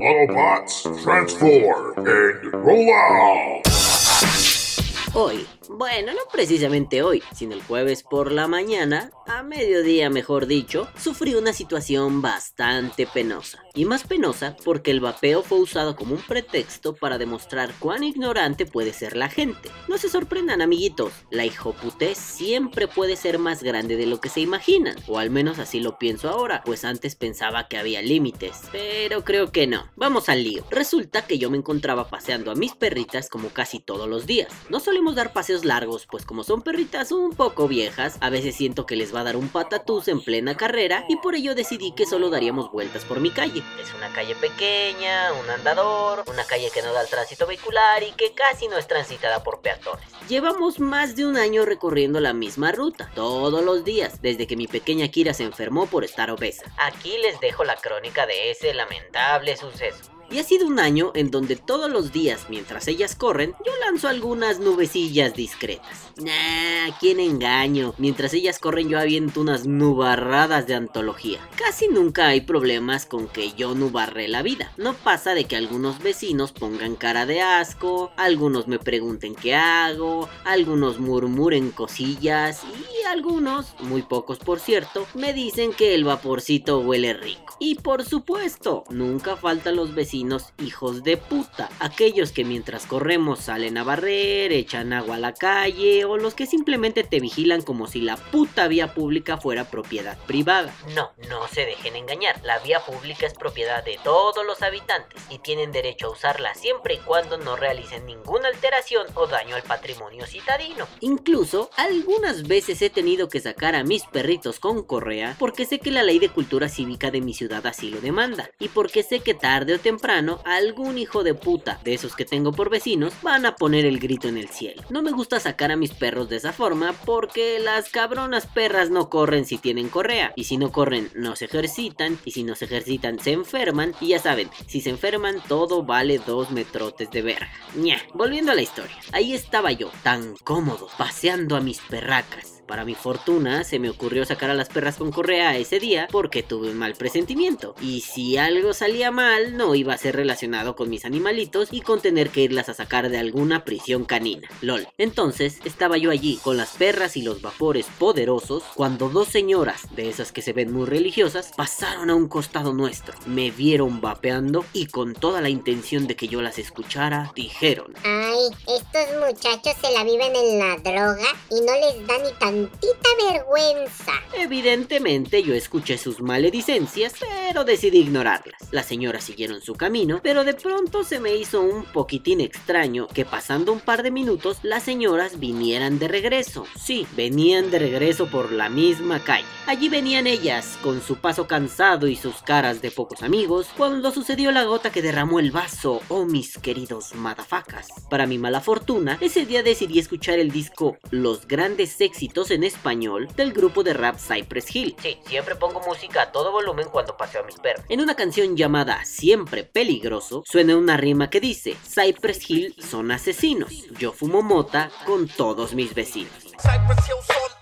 Autobots, transform and roll out! Hoy, bueno, no precisamente hoy, sino el jueves por la mañana, a mediodía mejor dicho, sufrí una situación bastante penosa. Y más penosa porque el vapeo fue usado como un pretexto para demostrar cuán ignorante puede ser la gente. No se sorprendan amiguitos, la hijoputé siempre puede ser más grande de lo que se imaginan, o al menos así lo pienso ahora, pues antes pensaba que había límites, pero creo que no. Vamos al lío. Resulta que yo me encontraba paseando a mis perritas como casi todos los días. No solemos dar paseos largos, pues como son perritas un poco viejas, a veces siento que les va a dar un patatús en plena carrera y por ello decidí que solo daríamos vueltas por mi calle. Es una calle pequeña, un andador, una calle que no da al tránsito vehicular y que casi no es transitada por peatones. Llevamos más de un año recorriendo la misma ruta, todos los días, desde que mi pequeña Kira se enfermó por estar obesa. Aquí les dejo la crónica de ese lamentable suceso. Y ha sido un año en donde todos los días, mientras ellas corren, yo lanzo algunas nubecillas discretas. Nah, quién engaño. Mientras ellas corren, yo aviento unas nubarradas de antología. Casi nunca hay problemas con que yo nubarre la vida. No pasa de que algunos vecinos pongan cara de asco, algunos me pregunten qué hago, algunos murmuren cosillas y algunos, muy pocos por cierto, me dicen que el vaporcito huele rico. Y por supuesto, nunca faltan los vecinos hijos de puta, aquellos que mientras corremos salen a barrer, echan agua a la calle o los que simplemente te vigilan como si la puta vía pública fuera propiedad privada. No, no se dejen engañar, la vía pública es propiedad de todos los habitantes y tienen derecho a usarla siempre y cuando no realicen ninguna alteración o daño al patrimonio citadino. Incluso, algunas veces he tenido que sacar a mis perritos con correa porque sé que la ley de cultura cívica de mi ciudad así lo demanda y porque sé que tarde o temprano algún hijo de puta de esos que tengo por vecinos van a poner el grito en el cielo. No me gusta sacar a mis perros de esa forma porque las cabronas perras no corren si tienen correa y si no corren no se ejercitan y si no se ejercitan se enferman y ya saben, si se enferman todo vale dos metrotes de verga. Volviendo a la historia, ahí estaba yo, tan cómodo, paseando a mis perracas. Para mi fortuna, se me ocurrió sacar a las perras con correa ese día porque tuve un mal presentimiento. Y si algo salía mal, no iba a ser relacionado con mis animalitos y con tener que irlas a sacar de alguna prisión canina. LOL. Entonces, estaba yo allí con las perras y los vapores poderosos cuando dos señoras, de esas que se ven muy religiosas, pasaron a un costado nuestro. Me vieron vapeando y con toda la intención de que yo las escuchara, dijeron. Ay, estos muchachos se la viven en la droga y no les da ni tantita vergüenza. Evidentemente yo escuché sus maledicencias, pero decidí ignorarlas. Las señoras siguieron su camino, pero de pronto se me hizo un poquitín extraño que pasando un par de minutos las señoras vinieran de regreso. Sí, venían de regreso por la misma calle. Allí venían ellas, con su paso cansado y sus caras de pocos amigos, cuando sucedió la gota que derramó el vaso, oh mis queridos madafacas. Para mi mala fortuna, ese día decidí escuchar el disco Los grandes éxitos en español del grupo de rap Cypress Hill. Sí, siempre pongo música a todo volumen cuando paseo a mis perros. En una canción llamada Siempre Peligroso, suena una rima que dice, Cypress Hill son asesinos, yo fumo mota con todos mis vecinos. Cypress Hill son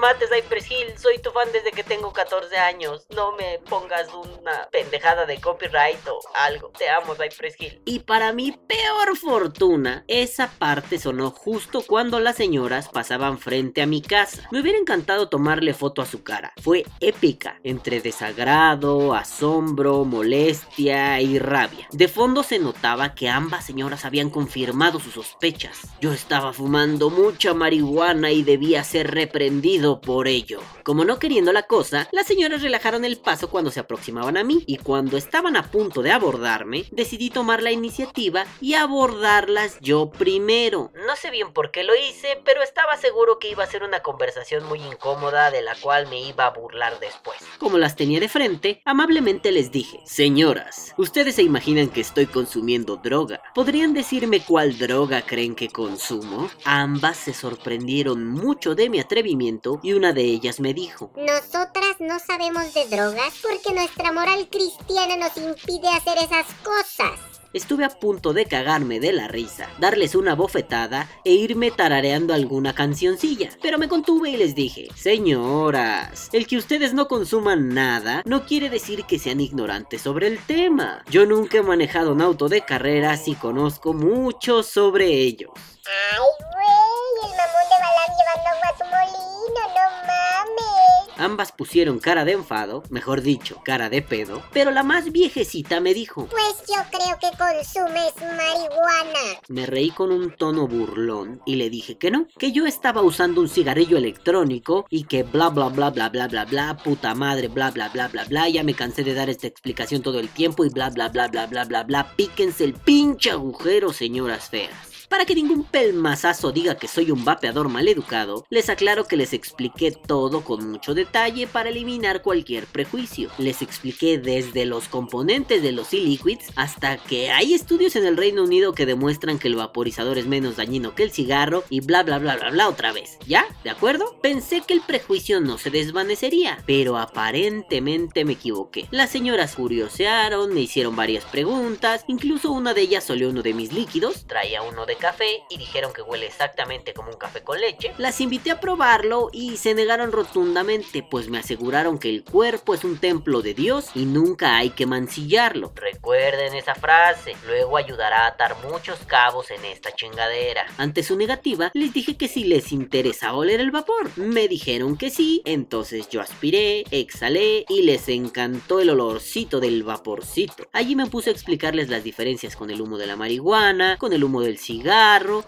mates, Cypress Hill. Soy tu fan desde que tengo 14 años. No me pongas una pendejada de copyright o algo. Te amo, Cypress Hill. Y para mi peor fortuna, esa parte sonó justo cuando las señoras pasaban frente a mi casa. Me hubiera encantado tomarle foto a su cara. Fue épica, entre desagrado, asombro, molestia y rabia. De fondo se notaba que ambas señoras habían confirmado sus sospechas. Yo estaba fumando mucha marihuana y debía ser reprendido por ello. Como no queriendo la cosa, las señoras relajaron el paso cuando se aproximaban a mí y cuando estaban a punto de abordarme, decidí tomar la iniciativa y abordarlas yo primero. No sé bien por qué lo hice, pero estaba seguro que iba a ser una conversación muy incómoda de la cual me iba a burlar después. Como las tenía de frente, amablemente les dije, señoras, ustedes se imaginan que estoy consumiendo droga. ¿Podrían decirme cuál droga creen que consumo? Ambas se sorprendieron mucho de mi atrevimiento y una de ellas me dijo, Nosotras no sabemos de drogas porque nuestra moral cristiana nos impide hacer esas cosas. Estuve a punto de cagarme de la risa, darles una bofetada e irme tarareando alguna cancioncilla, pero me contuve y les dije, señoras, el que ustedes no consuman nada no quiere decir que sean ignorantes sobre el tema. Yo nunca he manejado un auto de carreras y conozco mucho sobre ellos. Ay, Ambas pusieron cara de enfado, mejor dicho, cara de pedo, pero la más viejecita me dijo, Pues yo creo que consumes marihuana. Me reí con un tono burlón y le dije que no, que yo estaba usando un cigarrillo electrónico y que bla bla bla bla bla bla bla, puta madre, bla bla bla bla bla, ya me cansé de dar esta explicación todo el tiempo y bla bla bla bla bla bla bla, píquense el pinche agujero, señoras feas. Para que ningún pelmazazo diga que soy un vapeador maleducado, les aclaro que les expliqué todo con mucho detalle para eliminar cualquier prejuicio. Les expliqué desde los componentes de los e-liquids hasta que hay estudios en el Reino Unido que demuestran que el vaporizador es menos dañino que el cigarro y bla bla bla bla bla otra vez. ¿Ya? ¿De acuerdo? Pensé que el prejuicio no se desvanecería, pero aparentemente me equivoqué. Las señoras curiosearon, me hicieron varias preguntas, incluso una de ellas olió uno de mis líquidos, traía uno de café y dijeron que huele exactamente como un café con leche. Las invité a probarlo y se negaron rotundamente, pues me aseguraron que el cuerpo es un templo de Dios y nunca hay que mancillarlo. Recuerden esa frase, luego ayudará a atar muchos cabos en esta chingadera. Ante su negativa, les dije que si les interesaba oler el vapor. Me dijeron que sí, entonces yo aspiré, exhalé y les encantó el olorcito del vaporcito. Allí me puse a explicarles las diferencias con el humo de la marihuana, con el humo del cigarro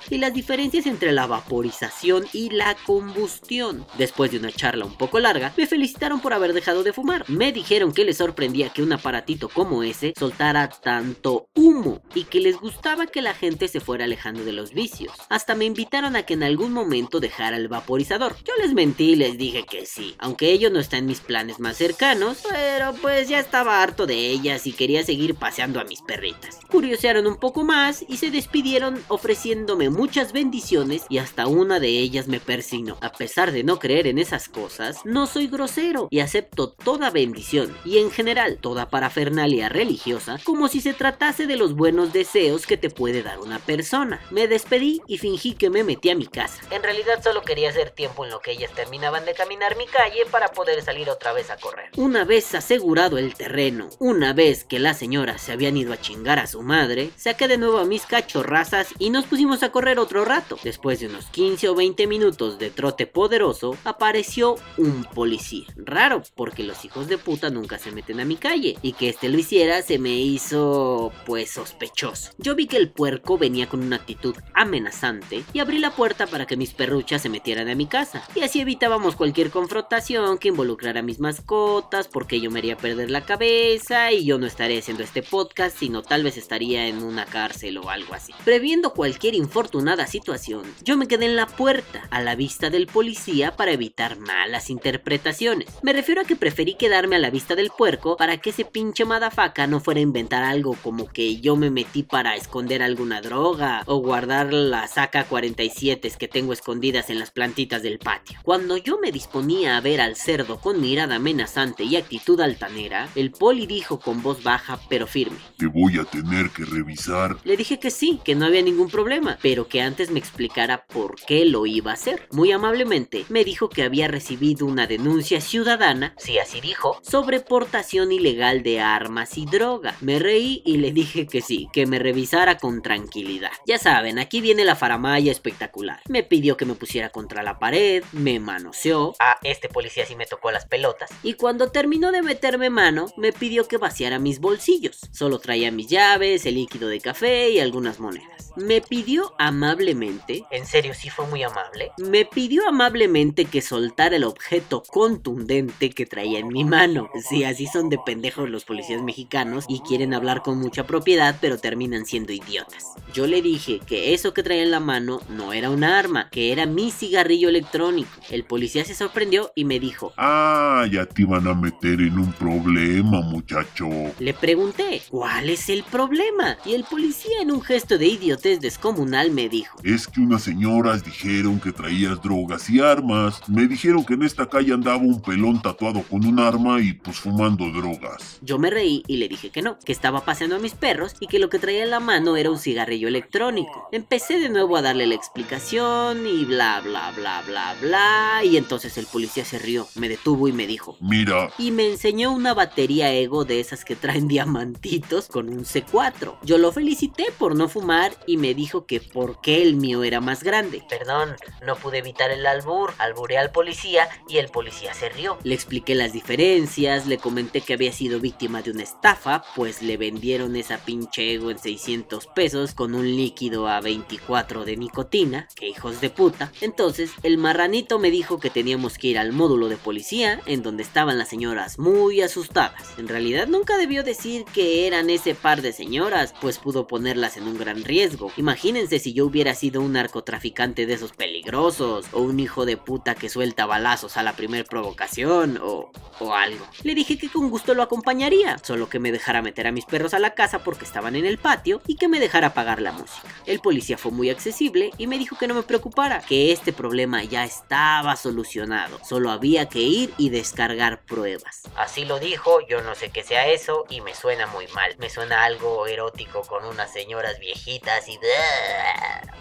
y las diferencias entre la vaporización y la combustión. Después de una charla un poco larga, me felicitaron por haber dejado de fumar. Me dijeron que les sorprendía que un aparatito como ese soltara tanto humo y que les gustaba que la gente se fuera alejando de los vicios. Hasta me invitaron a que en algún momento dejara el vaporizador. Yo les mentí y les dije que sí, aunque ello no está en mis planes más cercanos, pero pues ya estaba harto de ellas y quería seguir paseando a mis perritas. Curiosearon un poco más y se despidieron ofreciéndome muchas bendiciones y hasta una de ellas me persignó. A pesar de no creer en esas cosas, no soy grosero y acepto toda bendición y en general toda parafernalia religiosa como si se tratase de los buenos deseos que te puede dar una persona. Me despedí y fingí que me metí a mi casa. En realidad solo quería hacer tiempo en lo que ellas terminaban de caminar mi calle para poder salir otra vez a correr. Una vez asegurado el terreno, una vez que las señoras se habían ido a chingar a su madre, saqué de nuevo a mis cachorrazas y nos pusimos a correr otro rato. Después de unos 15 o 20 minutos de trote poderoso, apareció un policía. Raro, porque los hijos de puta nunca se meten a mi calle. Y que este lo hiciera se me hizo, pues, sospechoso. Yo vi que el puerco venía con una actitud amenazante y abrí la puerta para que mis perruchas se metieran a mi casa. Y así evitábamos cualquier confrontación que involucrara a mis mascotas, porque yo me haría perder la cabeza y yo no estaría haciendo este podcast, sino tal vez estaría en una cárcel o algo así. Previendo cualquier infortunada situación, yo me quedé en la puerta, a la vista del policía para evitar malas interpretaciones. Me refiero a que preferí quedarme a la vista del puerco para que ese pinche madafaca no fuera a inventar algo como que yo me metí para esconder alguna droga o guardar las AK-47 que tengo escondidas en las plantitas del patio. Cuando yo me disponía a ver al cerdo con mirada amenazante y actitud altanera, el poli dijo con voz baja pero firme. Te voy a tener que revisar. Le dije que sí, que no había ningún problema, pero que antes me explicara por qué lo iba a hacer. Muy amablemente me dijo que había recibido una denuncia ciudadana, si así dijo, sobre portación ilegal de armas y droga. Me reí y le dije que sí, que me revisara con tranquilidad. Ya saben, aquí viene la faramaya espectacular. Me pidió que me pusiera contra la pared, me manoseó. Ah, este policía sí me tocó las pelotas. Y cuando terminó de meterme mano, me pidió que vaciara mis bolsillos. Solo traía mis llaves, el líquido de café y algunas monedas. Me pidió amablemente, en serio sí fue muy amable, me pidió amablemente que soltara el objeto contundente que traía en mi mano. Sí, así son de pendejos los policías mexicanos y quieren hablar con mucha propiedad, pero terminan siendo idiotas. Yo le dije que eso que traía en la mano no era un arma, que era mi cigarrillo electrónico. El policía se sorprendió y me dijo, Ah, ya te iban a meter en un problema, muchacho. Le pregunté, ¿cuál es el problema? Y el policía en un gesto de idiotez de descomunal me dijo, Es que unas señoras dijeron que traías drogas y armas. Me dijeron que en esta calle andaba un pelón tatuado con un arma y pues fumando drogas. Yo me reí y le dije que no, que estaba paseando a mis perros y que lo que traía en la mano era un cigarrillo electrónico. Empecé de nuevo a darle la explicación y bla bla bla bla bla y entonces el policía se rió, me detuvo y me dijo, Mira, y me enseñó una batería ego de esas que traen diamantitos con un C4. Yo lo felicité por no fumar y me dijo que por qué el mío era más grande. Perdón, no pude evitar el albur. Alburé al policía y el policía se rió. Le expliqué las diferencias, le comenté que había sido víctima de una estafa, pues le vendieron esa pinche ego en 600 pesos con un líquido a 24 de nicotina. Que hijos de puta. Entonces, el marranito me dijo que teníamos que ir al módulo de policía en donde estaban las señoras muy asustadas. En realidad nunca debió decir que eran ese par de señoras, pues pudo ponerlas en un gran riesgo. Imagínense si yo hubiera sido un narcotraficante de esos peligrosos, o un hijo de puta que suelta balazos a la primer provocación, o, o algo. Le dije que con gusto lo acompañaría, solo que me dejara meter a mis perros a la casa porque estaban en el patio y que me dejara pagar la música. El policía fue muy accesible y me dijo que no me preocupara, que este problema ya estaba solucionado, solo había que ir y descargar pruebas. Así lo dijo, yo no sé qué sea eso y me suena muy mal. Me suena algo erótico con unas señoras viejitas y...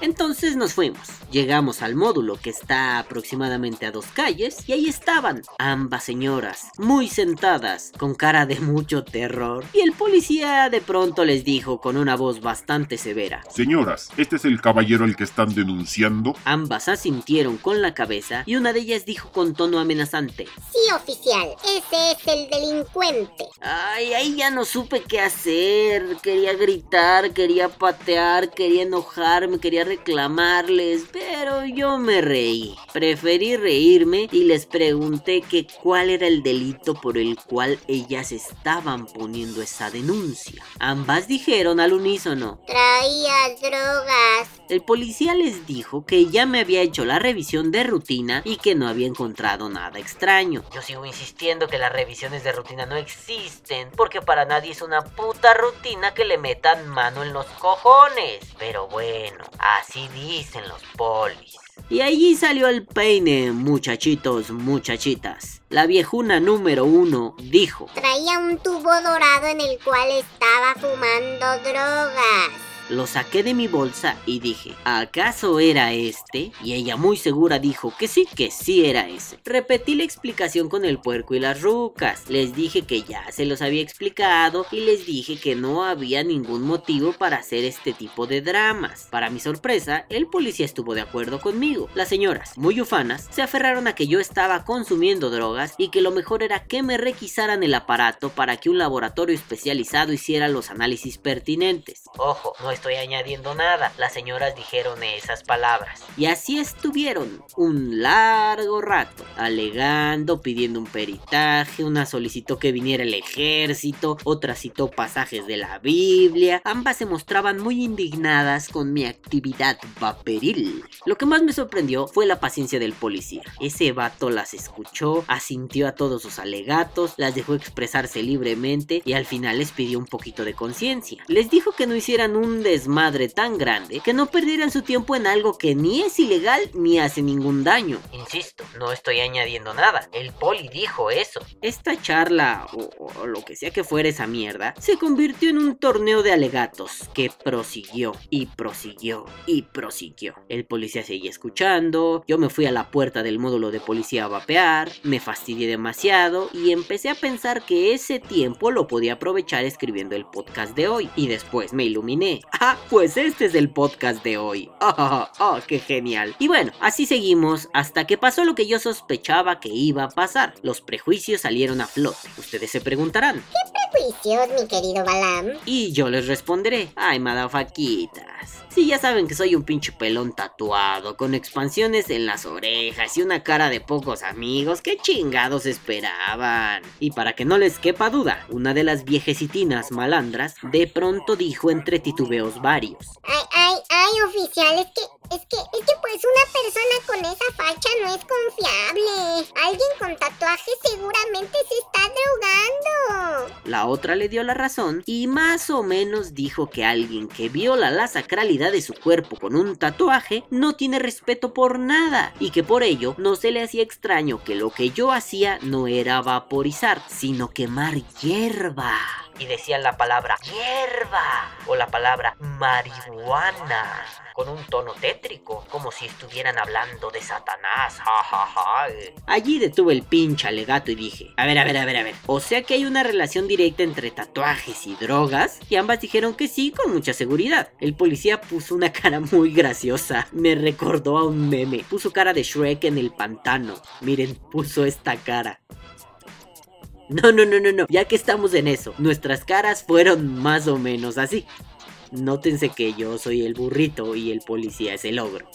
Entonces nos fuimos. Llegamos al módulo que está aproximadamente a dos calles y ahí estaban ambas señoras, muy sentadas, con cara de mucho terror. Y el policía de pronto les dijo con una voz bastante severa. señoras, este es el caballero al que están denunciando. Ambas asintieron con la cabeza y una de ellas dijo con tono amenazante. Sí, oficial, ese es el delincuente. Ay, ahí ya no supe qué hacer. Quería gritar, quería patear, quería enojarme, quería reclamarles, yo me reí. Preferí reírme y les pregunté que cuál era el delito por el cual ellas estaban poniendo esa denuncia. Ambas dijeron al unísono. Traías drogas. El policía les dijo que ya me había hecho la revisión de rutina y que no había encontrado nada extraño. Yo sigo insistiendo que las revisiones de rutina no existen, porque para nadie es una puta rutina que le metan mano en los cojones. Pero bueno, así dicen los polis. Y allí salió el peine, muchachitos, muchachitas. La viejuna número uno dijo, Traía un tubo dorado en el cual estaba fumando drogas. Lo saqué de mi bolsa y dije, ¿acaso era este? Y ella muy segura dijo que sí, que sí era ese. Repetí la explicación con el puerco y las rucas. Les dije que ya se los había explicado y les dije que no había ningún motivo para hacer este tipo de dramas. Para mi sorpresa, el policía estuvo de acuerdo conmigo. Las señoras, muy ufanas, se aferraron a que yo estaba consumiendo drogas y que lo mejor era que me requisaran el aparato para que un laboratorio especializado hiciera los análisis pertinentes. Ojo, no estoy añadiendo nada. Las señoras dijeron esas palabras. Y así estuvieron un largo rato, alegando, pidiendo un peritaje, una solicitó que viniera el ejército, otra citó pasajes de la Biblia. Ambas se mostraban muy indignadas con mi actividad vaporil. Lo que más me sorprendió fue la paciencia del policía. Ese vato las escuchó, asintió a todos sus alegatos, las dejó expresarse libremente y al final les pidió un poquito de conciencia. Les dijo que no hicieran un desmadre tan grande que no perdieran su tiempo en algo que ni es ilegal ni hace ningún daño. Insisto, no estoy añadiendo nada. El poli dijo eso. Esta charla, o, o lo que sea que fuera esa mierda, se convirtió en un torneo de alegatos que prosiguió y prosiguió y prosiguió. El policía seguía escuchando, yo me fui a la puerta del módulo de policía a vapear, me fastidié demasiado y empecé a pensar que ese tiempo lo podía aprovechar escribiendo el podcast de hoy. Y después me iluminé. Ah, pues este es el podcast de hoy. Oh, oh, qué genial. Y bueno, así seguimos hasta que pasó lo que yo sospechaba que iba a pasar. Los prejuicios salieron a flote. Ustedes se preguntarán. Prejuicios, mi querido Balam. Y yo les responderé. Ay, madafaquitas. Si ya saben que soy un pinche pelón tatuado, con expansiones en las orejas y una cara de pocos amigos, ¿qué chingados esperaban? Y para que no les quepa duda, una de las viejecitinas malandras de pronto dijo entre titubeos varios. Ay, ay, ay, oficial, es que, es que, es que pues una persona con esa facha no es confiable. Alguien con tatuajes seguramente se está drogando. La otra le dio la razón y más o menos dijo que alguien que viola la sacralidad de su cuerpo con un tatuaje no tiene respeto por nada y que por ello no se le hacía extraño que lo que yo hacía no era vaporizar, sino quemar hierba. Y decían la palabra hierba o la palabra marihuana con un tono tétrico, como si estuvieran hablando de Satanás. Allí detuve el pinche alegato y dije, a ver, a ver, a ver, a ver. O sea que hay una relación directa entre tatuajes y drogas. Y ambas dijeron que sí, con mucha seguridad. El policía puso una cara muy graciosa. Me recordó a un meme. Puso cara de Shrek en el pantano. Miren, puso esta cara. No, no, no, no, no. Ya que estamos en eso, nuestras caras fueron más o menos así. Nótense que yo soy el burrito y el policía es el ogro.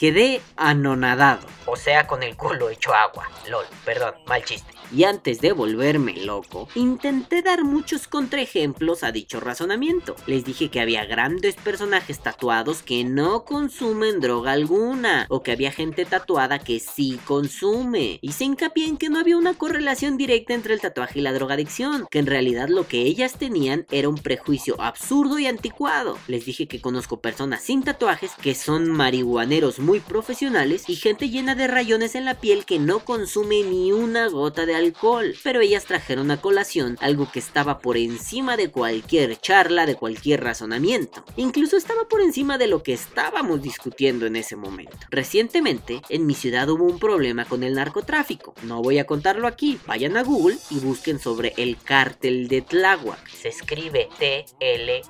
Quedé anonadado. O sea, con el culo hecho agua. Lol, perdón, mal chiste. Y antes de volverme loco, intenté dar muchos contraejemplos a dicho razonamiento. Les dije que había grandes personajes tatuados que no consumen droga alguna, o que había gente tatuada que sí consume. Hice hincapié en que no había una correlación directa entre el tatuaje y la drogadicción, que en realidad lo que ellas tenían era un prejuicio absurdo y anticuado. Les dije que conozco personas sin tatuajes que son marihuaneros muy profesionales y gente llena de rayones en la piel que no consume ni una gota de alcohol, pero ellas trajeron a colación algo que estaba por encima de cualquier charla, de cualquier razonamiento. Incluso estaba por encima de lo que estábamos discutiendo en ese momento. Recientemente, en mi ciudad hubo un problema con el narcotráfico. No voy a contarlo aquí, vayan a Google y busquen sobre el cártel de Tláhuac. Se escribe T-L-A-H-U-A-C,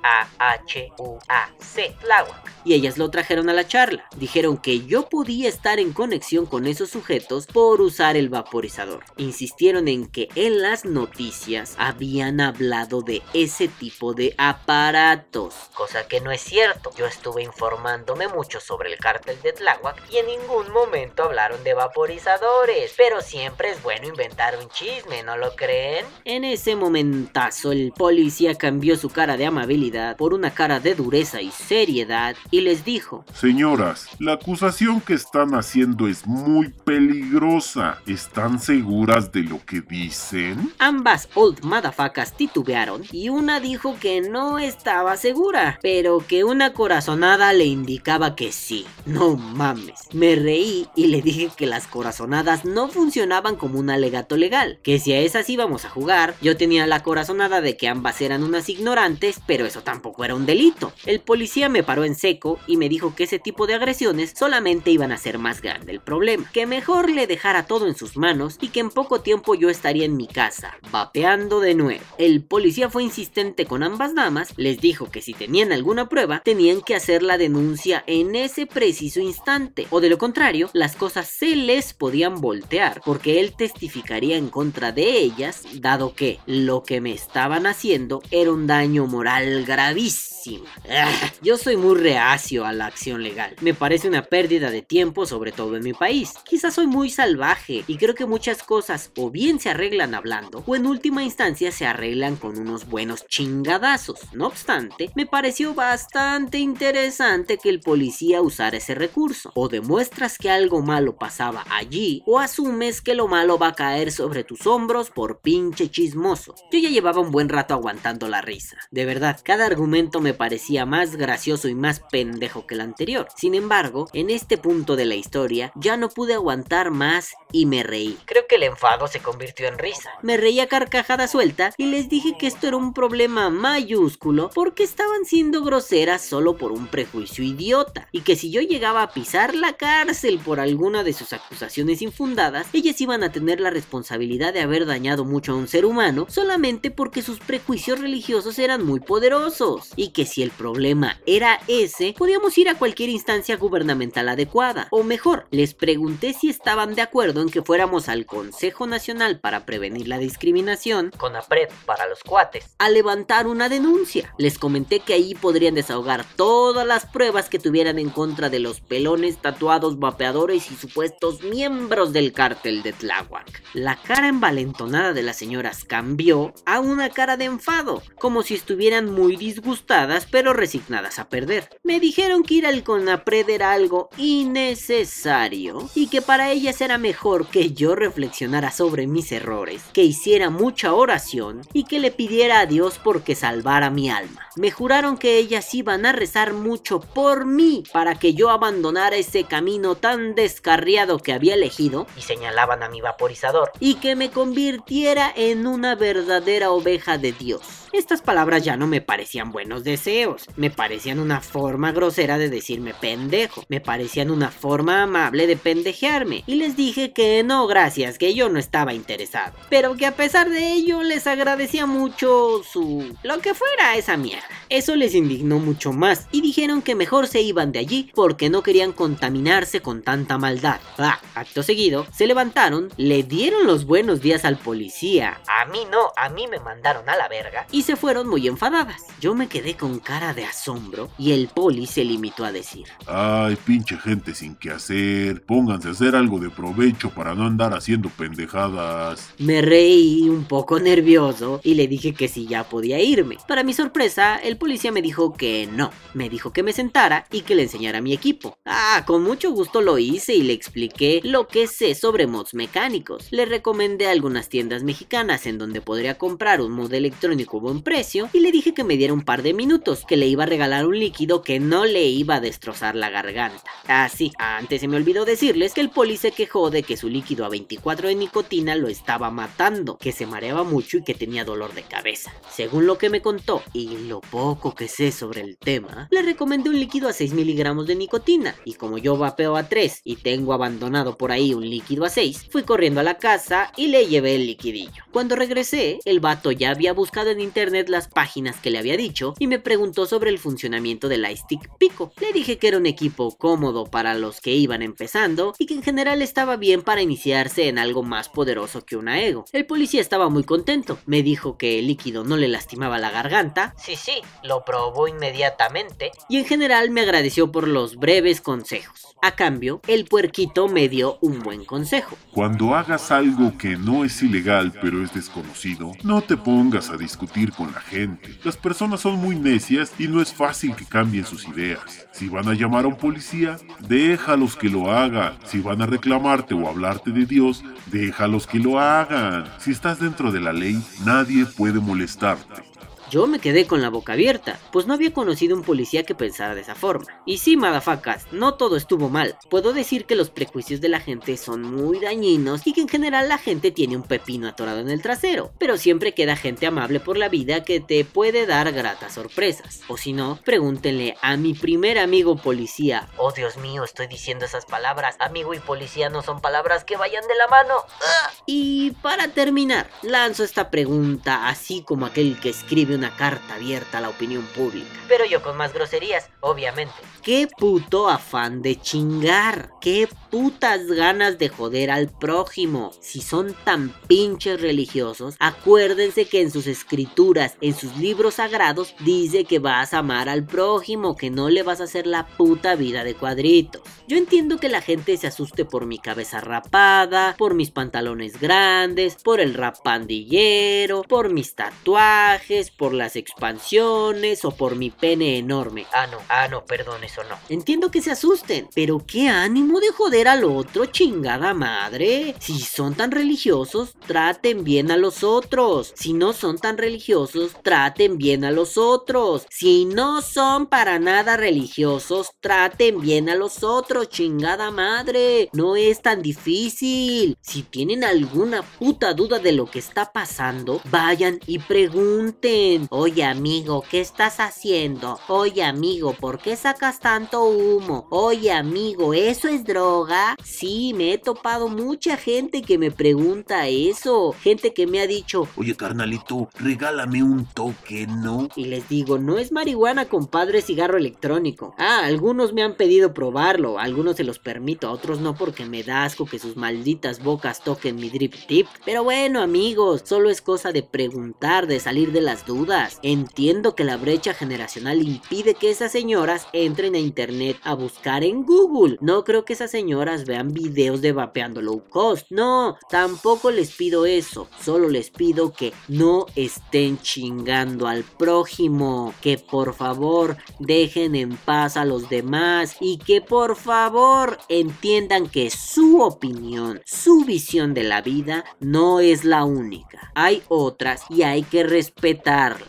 Tláhuac. Y ellas lo trajeron a la charla. Dijeron que yo podía estar en conexión con esos sujetos por usar el vaporizador. Insistieron en que en las noticias habían hablado de ese tipo de aparatos, cosa que no es cierto. Yo estuve informándome mucho sobre el cártel de Tláhuac y en ningún momento hablaron de vaporizadores, pero siempre es bueno inventar un chisme, ¿no lo creen? En ese momentazo el policía cambió su cara de amabilidad por una cara de dureza y seriedad y les dijo, Señoras, la acusación que están haciendo es muy peligrosa. ¿Están seguras de lo que dicen? Ambas old madafacas titubearon y una dijo que no estaba segura, pero que una corazonada le indicaba que sí. No mames. Me reí y le dije que las corazonadas no funcionaban como un alegato legal, que si a esas íbamos a jugar, yo tenía la corazonada de que ambas eran unas ignorantes, pero eso tampoco era un delito. El policía me paró en seco y me dijo que ese tipo de agresiones solamente iban a ser más grande el problema, que mejor le dejara todo en sus manos y que en poco tiempo yo estaría en mi casa, vapeando de nuevo. El policía fue insistente con ambas damas, les dijo que si tenían alguna prueba, tenían que hacer la denuncia en ese preciso instante, o de lo contrario, las cosas se les podían voltear, porque él testificaría en contra de ellas, dado que lo que me estaban haciendo era un daño moral gravísimo. Ah, yo soy muy reacio a la acción legal, me parece una pérdida de tiempo, sobre todo en mi país. Quizás soy muy salvaje y creo que muchas cosas o bien se arreglan hablando o en última instancia se arreglan con unos buenos chingadazos. No obstante, me pareció bastante interesante que el policía usara ese recurso. O demuestras que algo malo pasaba allí o asumes que lo malo va a caer sobre tus hombros por pinche chismoso. Yo ya llevaba un buen rato aguantando la risa. De verdad, cada argumento me parecía más gracioso y más pendejo que el anterior. Sin embargo, en este punto de la historia ya no pude aguantar más y me reí. Creo que el enfado se convirtió en risa. Me reí a carcajada suelta y les dije que esto era un problema mayúsculo porque estaban siendo groseras solo por un prejuicio idiota y que si yo llegaba a pisar la cárcel por alguna de sus acusaciones infundadas, ellas iban a tener la responsabilidad de haber dañado mucho a un ser humano solamente porque sus prejuicios religiosos eran muy poderosos y que si el problema era ese, podíamos ir a cualquier instancia gubernamental adecuada. O mejor, les pregunté si estaban de acuerdo en que fuéramos al Consejo Nacional para Prevenir la Discriminación, CONAPRED para los cuates, a levantar una denuncia. Les comenté que ahí podrían desahogar todas las pruebas que tuvieran en contra de los pelones, tatuados, vapeadores y supuestos miembros del cártel de Tláhuac. La cara envalentonada de las señoras cambió a una cara de enfado, como si estuvieran muy disgustadas pero resignadas a perder. Me dijeron que ir al CONAPRED era algo innecesario y que para ellas era mejor que yo reflexionara sobre mis errores, que hiciera mucha oración y que le pidiera a Dios porque salvara mi alma. Me juraron que ellas iban a rezar mucho por mí para que yo abandonara ese camino tan descarriado que había elegido y señalaban a mi vaporizador y que me convirtiera en una verdadera oveja de Dios. Estas palabras ya no me parecían buenos deseos, me parecían una forma grosera de decirme pendejo, me parecían una forma amable de pendejearme, y les dije que no, gracias, que yo no estaba interesado, pero que a pesar de ello les agradecía mucho su... lo que fuera esa mierda. Eso les indignó mucho más, y dijeron que mejor se iban de allí porque no querían contaminarse con tanta maldad. Ah, acto seguido, se levantaron, le dieron los buenos días al policía, a mí no, a mí me mandaron a la verga, se fueron muy enfadadas. Yo me quedé con cara de asombro y el poli se limitó a decir, Ay, pinche gente sin qué hacer. Pónganse a hacer algo de provecho para no andar haciendo pendejadas. Me reí un poco nervioso y le dije que si ya podía irme. Para mi sorpresa, el policía me dijo que no. Me dijo que me sentara y que le enseñara mi equipo. Ah, con mucho gusto lo hice y le expliqué lo que sé sobre mods mecánicos. Le recomendé algunas tiendas mexicanas en donde podría comprar un mod electrónico buen precio y le dije que me diera un par de minutos, que le iba a regalar un líquido que no le iba a destrozar la garganta. Ah, sí, antes se me olvidó decirles que el poli se quejó de que su líquido a 24 de nicotina lo estaba matando, que se mareaba mucho y que tenía dolor de cabeza. Según lo que me contó y lo poco que sé sobre el tema, le recomendé un líquido a 6 miligramos de nicotina y como yo vapeo a 3 y tengo abandonado por ahí un líquido a 6, fui corriendo a la casa y le llevé el liquidillo. Cuando regresé, el vato ya había buscado en internet las páginas que le había dicho y me preguntó sobre el funcionamiento del iStick Pico. Le dije que era un equipo cómodo para los que iban empezando y que en general estaba bien para iniciarse en algo más poderoso que una ego. El policía estaba muy contento, me dijo que el líquido no le lastimaba la garganta. Sí, sí, lo probó inmediatamente. Y en general me agradeció por los breves consejos. A cambio, el puerquito me dio un buen consejo. Cuando hagas algo que no es ilegal pero es desconocido, no te pongas a discutir con la gente. Las personas son muy necias y no es fácil que cambien sus ideas. Si van a llamar a un policía, déjalos que lo hagan. Si van a reclamarte o hablarte de Dios, déjalos que lo hagan. Si estás dentro de la ley, nadie puede molestarte. Yo me quedé con la boca abierta, pues no había conocido un policía que pensara de esa forma. Y sí, madafacas, no todo estuvo mal. Puedo decir que los prejuicios de la gente son muy dañinos y que en general la gente tiene un pepino atorado en el trasero. Pero siempre queda gente amable por la vida que te puede dar gratas sorpresas. O si no, pregúntenle a mi primer amigo policía. Oh Dios mío, estoy diciendo esas palabras. Amigo y policía no son palabras que vayan de la mano. ¡Ah! Y para terminar, lanzo esta pregunta así como aquel que escribe una carta abierta a la opinión pública. Pero yo con más groserías, obviamente. ¿Qué puto afán de chingar? ¿Qué putas ganas de joder al prójimo? Si son tan pinches religiosos, acuérdense que en sus escrituras, en sus libros sagrados, dice que vas a amar al prójimo, que no le vas a hacer la puta vida de cuadrito. Yo entiendo que la gente se asuste por mi cabeza rapada, por mis pantalones grandes, por el rap pandillero, por mis tatuajes, por las expansiones o por mi pene enorme. Ah, no, ah, no, perdón, eso no. Entiendo que se asusten, pero qué ánimo de joder al otro, chingada madre. Si son tan religiosos, traten bien a los otros. Si no son tan religiosos, traten bien a los otros. Si no son para nada religiosos, traten bien a los otros, chingada madre. No es tan difícil. Si tienen alguna puta duda de lo que está pasando, vayan y pregunten. Oye amigo, ¿qué estás haciendo? Oye amigo, ¿por qué sacas tanto humo? Oye amigo, ¿eso es droga? Sí, me he topado mucha gente que me pregunta eso. Gente que me ha dicho, Oye, carnalito, regálame un toque, ¿no? y les digo, no es marihuana, compadre, es cigarro electrónico. Ah, algunos me han pedido probarlo, algunos se los permito, a otros no porque me da asco que sus malditas bocas toquen mi drip tip. Pero bueno amigos, solo es cosa de preguntar, de salir de las dudas. Entiendo que la brecha generacional impide que esas señoras entren a internet a buscar en Google. No creo que esas señoras vean videos de vapeando low cost. No, tampoco les pido eso. Solo les pido que no estén chingando al prójimo. Que por favor dejen en paz a los demás. Y que por favor entiendan que su opinión, su visión de la vida no es la única. Hay otras y hay que respetarlas.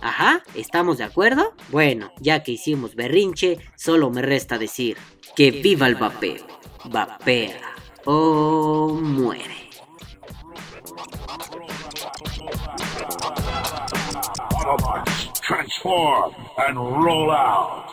Ajá, ¿estamos de acuerdo? Bueno, ya que hicimos berrinche, solo me resta decir que viva el vapeo. Vapea o muere. Transform and roll out.